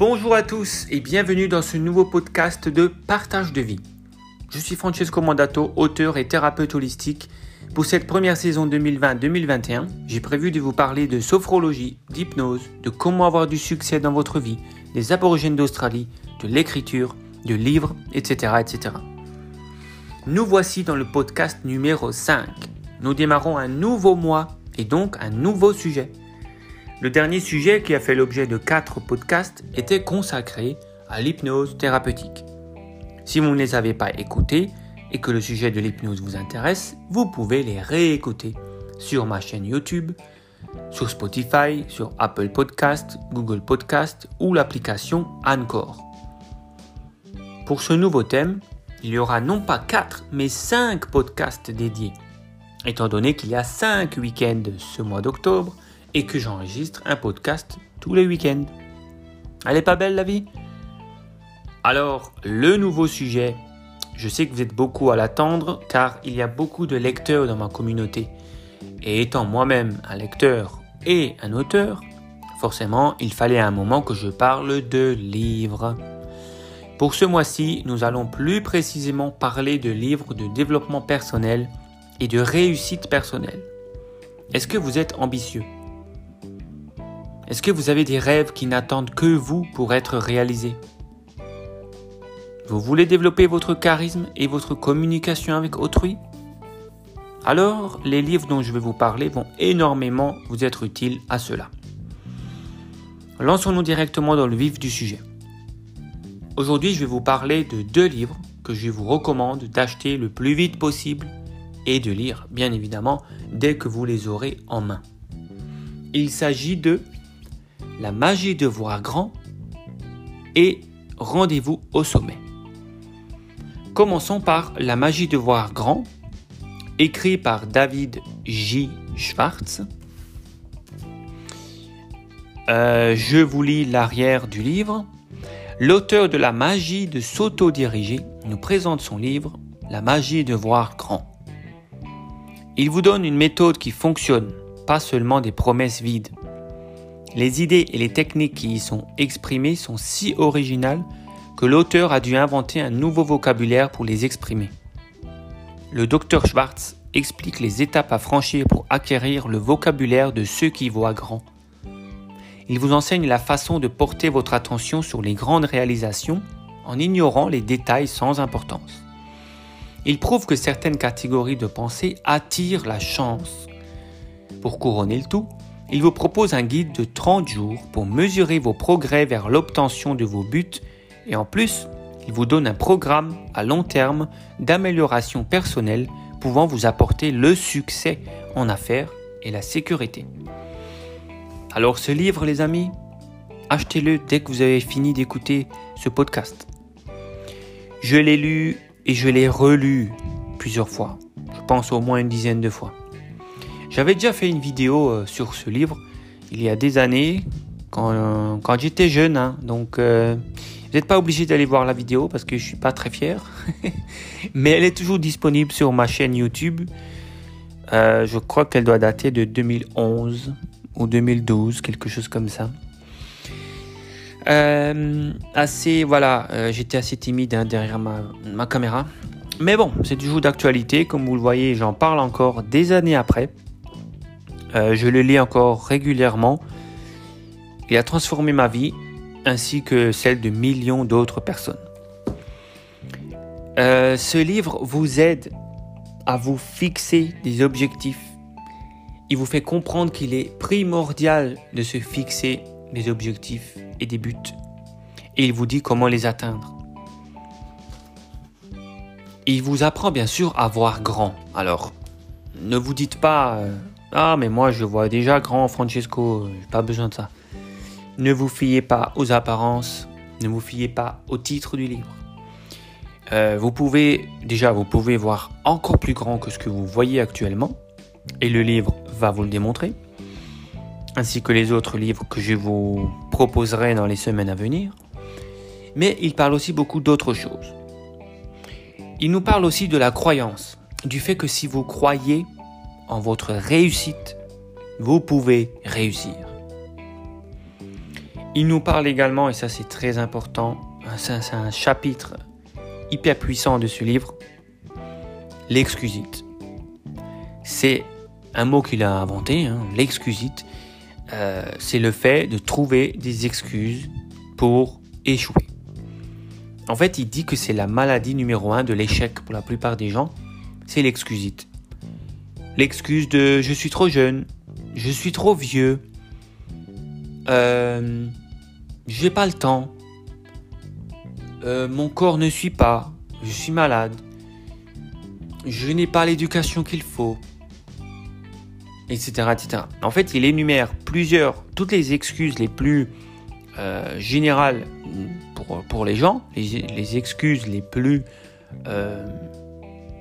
Bonjour à tous et bienvenue dans ce nouveau podcast de partage de vie. Je suis Francesco Mandato, auteur et thérapeute holistique. Pour cette première saison 2020-2021, j'ai prévu de vous parler de sophrologie, d'hypnose, de comment avoir du succès dans votre vie, des aborigènes d'Australie, de l'écriture, de livres, etc., etc. Nous voici dans le podcast numéro 5. Nous démarrons un nouveau mois et donc un nouveau sujet. Le dernier sujet qui a fait l'objet de quatre podcasts était consacré à l'hypnose thérapeutique. Si vous ne les avez pas écoutés et que le sujet de l'hypnose vous intéresse, vous pouvez les réécouter sur ma chaîne YouTube, sur Spotify, sur Apple Podcast, Google Podcast ou l'application Anchor. Pour ce nouveau thème, il y aura non pas 4 mais 5 podcasts dédiés. Étant donné qu'il y a 5 week-ends ce mois d'octobre, et que j'enregistre un podcast tous les week-ends. Elle est pas belle la vie? Alors, le nouveau sujet, je sais que vous êtes beaucoup à l'attendre car il y a beaucoup de lecteurs dans ma communauté. Et étant moi-même un lecteur et un auteur, forcément, il fallait un moment que je parle de livres. Pour ce mois-ci, nous allons plus précisément parler de livres de développement personnel et de réussite personnelle. Est-ce que vous êtes ambitieux? Est-ce que vous avez des rêves qui n'attendent que vous pour être réalisés? Vous voulez développer votre charisme et votre communication avec autrui? Alors, les livres dont je vais vous parler vont énormément vous être utiles à cela. Lançons-nous directement dans le vif du sujet. Aujourd'hui, je vais vous parler de deux livres que je vous recommande d'acheter le plus vite possible et de lire, bien évidemment, dès que vous les aurez en main. Il s'agit de la magie de voir grand et rendez-vous au sommet. Commençons par La magie de voir grand, écrit par David J. Schwartz. Euh, je vous lis l'arrière du livre. L'auteur de La magie de s'auto-diriger nous présente son livre La magie de voir grand. Il vous donne une méthode qui fonctionne, pas seulement des promesses vides. Les idées et les techniques qui y sont exprimées sont si originales que l'auteur a dû inventer un nouveau vocabulaire pour les exprimer. Le docteur Schwartz explique les étapes à franchir pour acquérir le vocabulaire de ceux qui voient grand. Il vous enseigne la façon de porter votre attention sur les grandes réalisations en ignorant les détails sans importance. Il prouve que certaines catégories de pensée attirent la chance. Pour couronner le tout, il vous propose un guide de 30 jours pour mesurer vos progrès vers l'obtention de vos buts et en plus, il vous donne un programme à long terme d'amélioration personnelle pouvant vous apporter le succès en affaires et la sécurité. Alors ce livre les amis, achetez-le dès que vous avez fini d'écouter ce podcast. Je l'ai lu et je l'ai relu plusieurs fois. Je pense au moins une dizaine de fois. J'avais déjà fait une vidéo euh, sur ce livre il y a des années, quand, euh, j'étais jeune. Hein. donc, euh, vous n'êtes pas obligé d'aller voir la vidéo parce que je suis pas très fier. Mais elle est toujours disponible sur ma chaîne YouTube. je crois qu'elle doit dater de 2011 ou 2012, quelque chose comme ça. assez, voilà, j'étais assez timide hein, derrière ma, ma caméra. Mais bon, c'est toujours d'actualité. Comme vous le voyez, j'en parle encore des années après. Euh, je le lis encore régulièrement. Il a transformé ma vie ainsi que celle de millions d'autres personnes. Euh, ce livre vous aide à vous fixer des objectifs. Il vous fait comprendre qu'il est primordial de se fixer des objectifs et des buts. Et il vous dit comment les atteindre. Il vous apprend bien sûr à voir grand. Alors, ne vous dites pas euh, ah, mais moi je vois déjà grand Francesco, pas besoin de ça. Ne vous fiez pas aux apparences, ne vous fiez pas au titre du livre. Euh, vous pouvez déjà vous pouvez voir encore plus grand que ce que vous voyez actuellement et le livre va vous le démontrer ainsi que les autres livres que je vous proposerai dans les semaines à venir. Mais il parle aussi beaucoup d'autres choses. Il nous parle aussi de la croyance, du fait que si vous croyez en votre réussite, vous pouvez réussir. Il nous parle également, et ça c'est très important, c'est un chapitre hyper puissant de ce livre, l'excusite. C'est un mot qu'il a inventé, hein, l'excusite. Euh, c'est le fait de trouver des excuses pour échouer. En fait, il dit que c'est la maladie numéro un de l'échec pour la plupart des gens, c'est l'excusite. L'excuse de je suis trop jeune, je suis trop vieux, euh, j'ai pas le temps, euh, mon corps ne suit pas, je suis malade, je n'ai pas l'éducation qu'il faut, etc., etc. En fait, il énumère plusieurs, toutes les excuses les plus euh, générales pour, pour, les gens, les, excuses les plus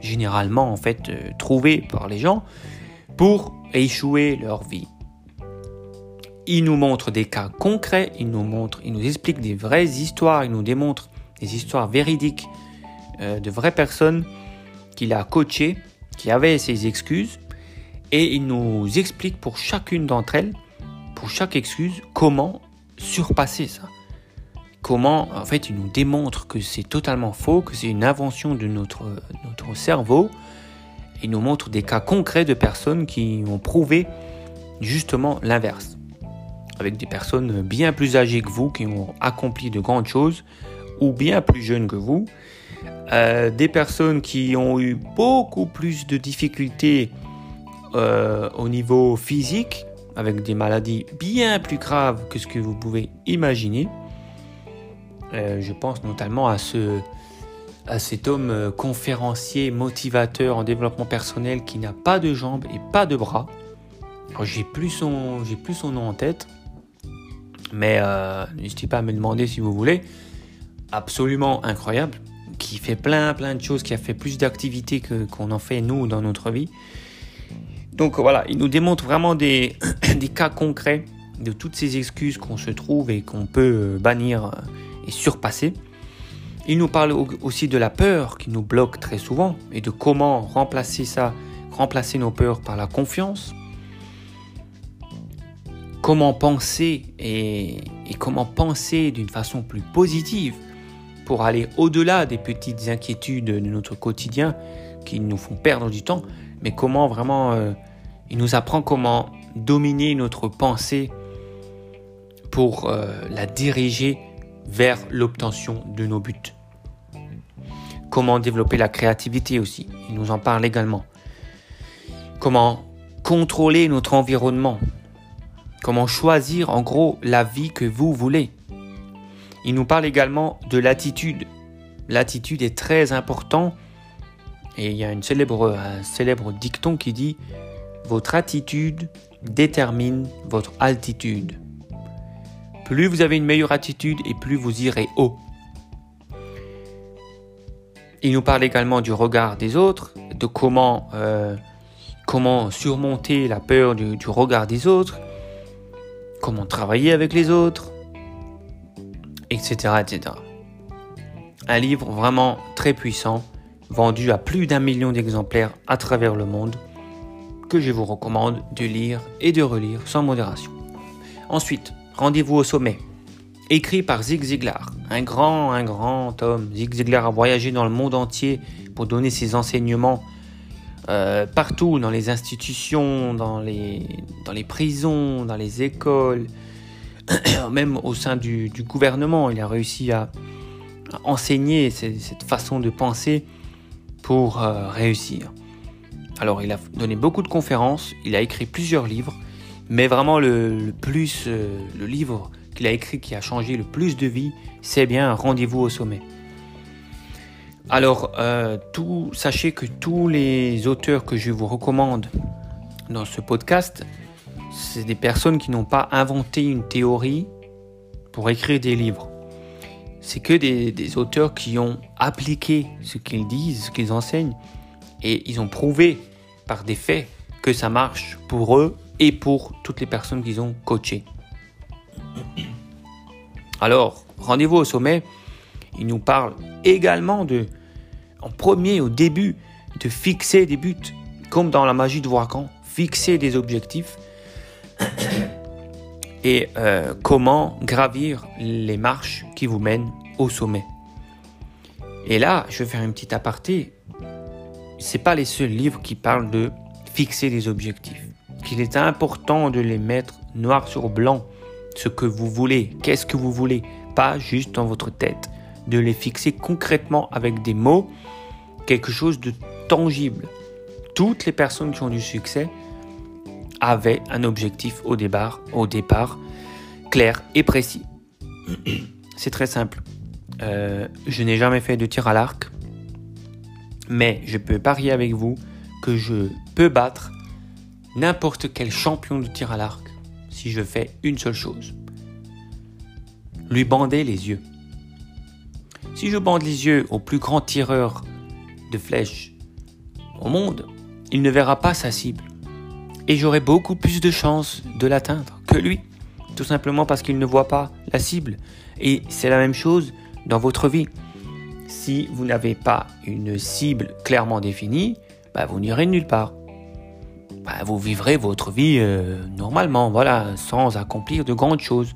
généralement en fait trouvées par les gens pour échouer leur vie. Il nous montre des cas concrets, il nous montre, il nous explique des vraies histoires, il nous démontre des histoires véridiques euh, de vraies personnes qu'il a coachées, qui avaient ces excuses, et il nous explique pour chacune d'entre elles, pour chaque excuse, comment surpasser ça. Comment, en fait, il nous démontre que c'est totalement faux, que c'est une invention de notre, cerveau. Il nous montre des cas concrets de personnes qui ont prouvé justement l'inverse. Avec des personnes bien plus âgées que vous, qui ont accompli de grandes choses, ou bien plus jeunes que vous, euh, des personnes qui ont eu beaucoup plus de difficultés euh, au niveau physique, avec des maladies bien plus graves que ce que vous pouvez imaginer. Euh, je pense notamment à, ce, à cet homme conférencier, motivateur en développement personnel qui n'a pas de jambes et pas de bras. J'ai plus son, plus son nom en tête, mais n'hésitez pas à me demander si vous voulez absolument incroyable, qui fait plein plein de choses, qui a fait plus d'activités que qu'on en fait nous dans notre vie. Donc voilà, il nous démontre vraiment des, des cas concrets de toutes ces excuses qu'on se trouve et qu'on peut euh, bannir euh, et surpasser. Il nous parle aussi de la peur qui nous bloque très souvent et de comment remplacer ça, remplacer nos peurs par la confiance. Comment penser et, comment penser d'une façon plus positive pour aller au-delà des petites inquiétudes de notre quotidien qui nous font perdre du temps, mais comment vraiment euh, il nous apprend comment dominer notre pensée pour euh, la diriger vers l'obtention de nos buts. Comment développer la créativité aussi, il nous en parle également. Comment contrôler notre environnement. Comment choisir en gros la vie que vous voulez. Il nous parle également de l'attitude. L'attitude est très important et il y a un célèbre dicton qui dit Votre attitude détermine votre altitude. Plus vous avez une meilleure attitude et plus vous irez haut. Il nous parle également du regard des autres, de comment, euh, comment surmonter la peur du regard des autres, comment travailler avec les autres, etc., etc. Un livre vraiment très puissant, vendu à plus d'un million d'exemplaires à travers le monde, que je vous recommande de lire et de relire sans modération. Ensuite, Rendez-vous au sommet, écrit par Zig Ziglar, un grand, un grand homme. Zig Ziglar a voyagé dans le monde entier pour donner ses enseignements euh, partout, dans les institutions, dans les, dans les prisons, dans les écoles, même au sein du, gouvernement, il a réussi à, enseigner cette, façon de penser pour euh, réussir. Alors il a donné beaucoup de conférences, il a écrit plusieurs livres, mais vraiment le, plus, euh, le livre qu'il a écrit qui a changé le plus de vie, c'est bien Rendez-vous au sommet. Alors, euh, tout, sachez que tous les auteurs que je vous recommande dans ce podcast c'est des personnes qui n'ont pas inventé une théorie pour écrire des livres. C'est que des, auteurs qui ont appliqué ce qu'ils disent, ce qu'ils enseignent, et ils ont prouvé par des faits que ça marche pour eux et pour toutes les personnes qu'ils ont coachées. Alors, rendez-vous au sommet, il nous parle également de, en premier, au début, de fixer des buts, comme dans la magie de Wakan, fixer des objectifs et euh, comment gravir les marches qui vous mènent au sommet. Et là, je vais faire une petite aparté. C'est pas les seuls livres qui parlent de fixer des objectifs. Qu'il est important de les mettre noir sur blanc, ce que vous voulez, qu'est-ce que vous voulez, pas juste dans votre tête. De les fixer concrètement avec des mots, quelque chose de tangible. Toutes les personnes qui ont du succès avaient un objectif au départ, au départ clair et précis. C'est très simple. Euh, je n'ai jamais fait de tir à l'arc, mais je peux parier avec vous que je peux battre n'importe quel champion de tir à l'arc si je fais une seule chose. Lui bander les yeux. Si je bande les yeux au plus grand tireur de flèches au monde, il ne verra pas sa cible. Et j'aurai beaucoup plus de chances de l'atteindre que lui. Tout simplement parce qu'il ne voit pas la cible. Et c'est la même chose dans votre vie. Si vous n'avez pas une cible clairement définie, bah, vous n'irez nulle part. Bah, vous vivrez votre vie euh, normalement, voilà, sans accomplir de grandes choses.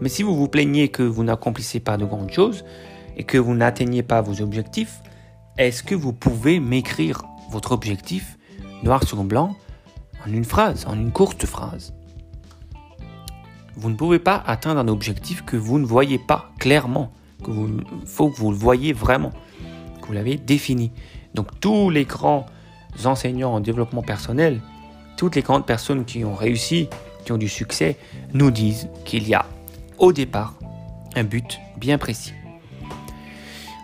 Mais si vous vous plaignez que vous n'accomplissez pas de grandes choses et que vous n'atteignez pas vos objectifs, est-ce que vous pouvez m'écrire votre objectif noir sur blanc en une phrase, en une courte phrase? Vous ne pouvez pas atteindre un objectif que vous ne voyez pas clairement. Il faut que vous le voyez vraiment, que vous l'avez défini. Donc tous les grands enseignants en développement personnel, toutes les grandes personnes qui ont réussi, qui ont du succès, nous disent qu'il y a au départ un but bien précis.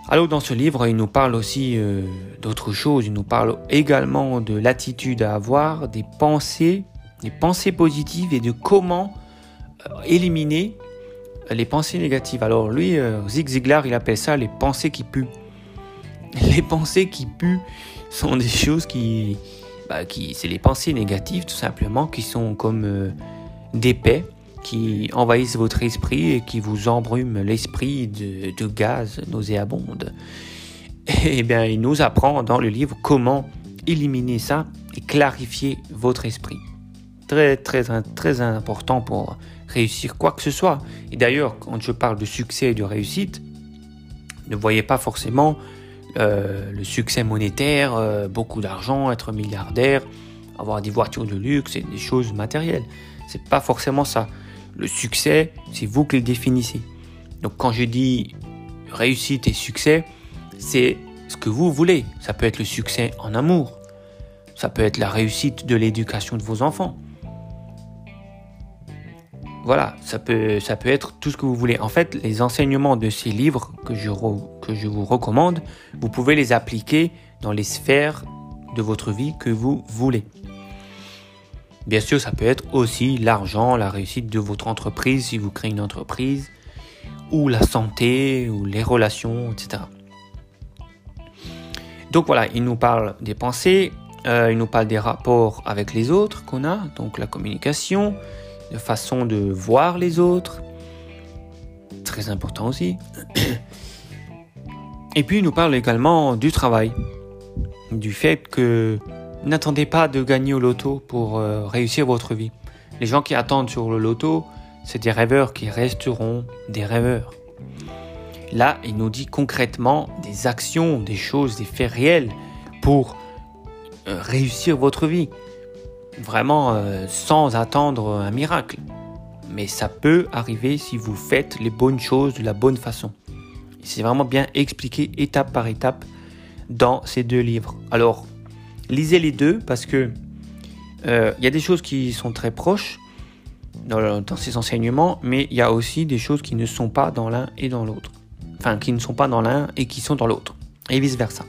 Alors dans ce livre, il nous parle aussi euh, d'autres choses. Il nous parle également de l'attitude à avoir, des pensées, des pensées positives et de comment euh, éliminer les pensées négatives. Alors lui, euh, Zig Ziglar, il appelle ça les pensées qui puent. Les pensées qui puent sont des choses qui, bah, c'est les pensées négatives tout simplement, qui sont comme des paix qui envahissent votre esprit et qui vous embrument l'esprit de, de, gaz nauséabonde. Eh bien, il nous apprend dans le livre comment éliminer ça et clarifier votre esprit. Très, très, très important pour réussir quoi que ce soit. Et d'ailleurs, quand je parle de succès et de réussite, ne voyez pas forcément euh, le succès monétaire, euh, beaucoup d'argent, être milliardaire, avoir des voitures de luxe et des choses matérielles. C'est pas forcément ça. Le succès, c'est vous qui le définissez. Donc quand je dis réussite et succès, c'est ce que vous voulez. Ça peut être le succès en amour. Ça peut être la réussite de l'éducation de vos enfants. Voilà, ça peut, être tout ce que vous voulez. En fait, les enseignements de ces livres que je, que je vous recommande, vous pouvez les appliquer dans les sphères de votre vie que vous voulez. Bien sûr, ça peut être aussi l'argent, la réussite de votre entreprise si vous créez une entreprise, ou la santé, ou les relations, etc. Donc voilà, il nous parle des pensées, euh, il nous parle des rapports avec les autres qu'on a, donc la communication, de façon de voir les autres, très important aussi. Et puis il nous parle également du travail, du fait que N'attendez pas de gagner au loto pour euh, réussir votre vie. Les gens qui attendent sur le loto, c'est des rêveurs qui resteront des rêveurs. Là, il nous dit concrètement des actions, des choses, des faits réels pour euh, réussir votre vie. Vraiment euh, sans attendre un miracle. Mais ça peut arriver si vous faites les bonnes choses de la bonne façon. C'est vraiment bien expliqué étape par étape dans ces deux livres. Alors, lisez les deux parce que euh, il y a des choses qui sont très proches dans, ces enseignements, mais il y a aussi des choses qui ne sont pas dans l'un et dans l'autre. Enfin, qui ne sont pas dans l'un et qui sont dans l'autre. Et vice-versa.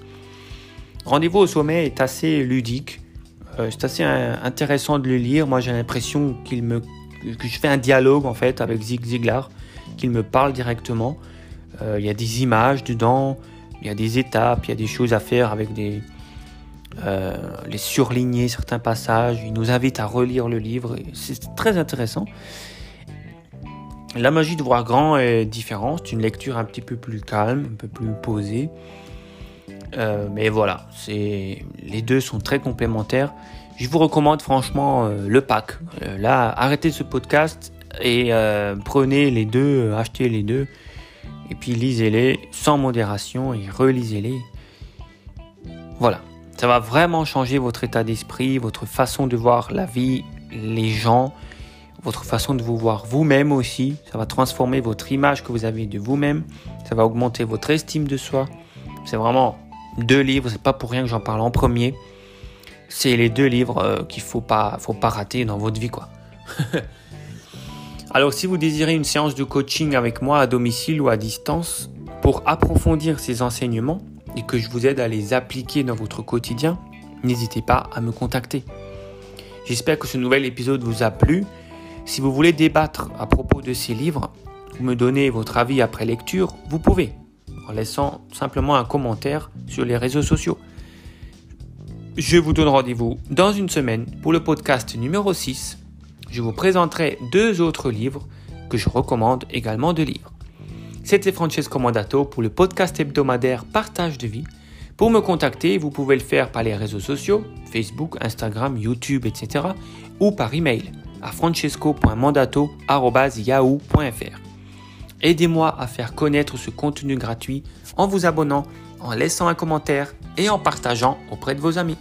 Rendez-vous au sommet est assez ludique. Euh, c'est assez intéressant de le lire. Moi, j'ai l'impression qu'il me, que je fais un dialogue en fait avec Zig Ziglar, qu'il me parle directement. Euh, il y a des images dedans, il y a des étapes, il y a des choses à faire avec des, euh, les surligner certains passages. Il nous invite à relire le livre. C'est très intéressant. La magie de voir grand est différente. C'est une lecture un petit peu plus calme, un peu plus posée. Euh, mais voilà, c'est les deux sont très complémentaires. Je vous recommande franchement euh, le pack. là, arrêtez ce podcast, et euh, prenez les deux, achetez les deux et puis lisez-les sans modération et relisez-les. Voilà, ça va vraiment changer votre état d'esprit, votre façon de voir la vie, les gens, votre façon de vous voir vous-même aussi. Ça va transformer votre image que vous avez de vous-même. Ça va augmenter votre estime de soi. C'est vraiment deux livres, c'est pas pour rien que j'en parle en premier. C'est les deux livres euh, qu'il faut pas, faut pas rater dans votre vie, quoi. Alors, si vous désirez une séance de coaching avec moi à domicile ou à distance pour approfondir ces enseignements et que je vous aide à les appliquer dans votre quotidien, n'hésitez pas à me contacter. J'espère que ce nouvel épisode vous a plu. Si vous voulez débattre à propos de ces livres ou me donner votre avis après lecture, vous pouvez en laissant simplement un commentaire sur les réseaux sociaux. Je vous donne rendez-vous dans une semaine pour le podcast numéro 6. Je vous présenterai deux autres livres que je recommande également de lire. C'était Francesco Mandato pour le podcast hebdomadaire Partage de vie. Pour me contacter, vous pouvez le faire par les réseaux sociaux, Facebook, Instagram, YouTube, etc. ou par email à francesco.mandato.yahoo.fr. Aidez-moi à faire connaître ce contenu gratuit en vous abonnant, en laissant un commentaire et en partageant auprès de vos amis.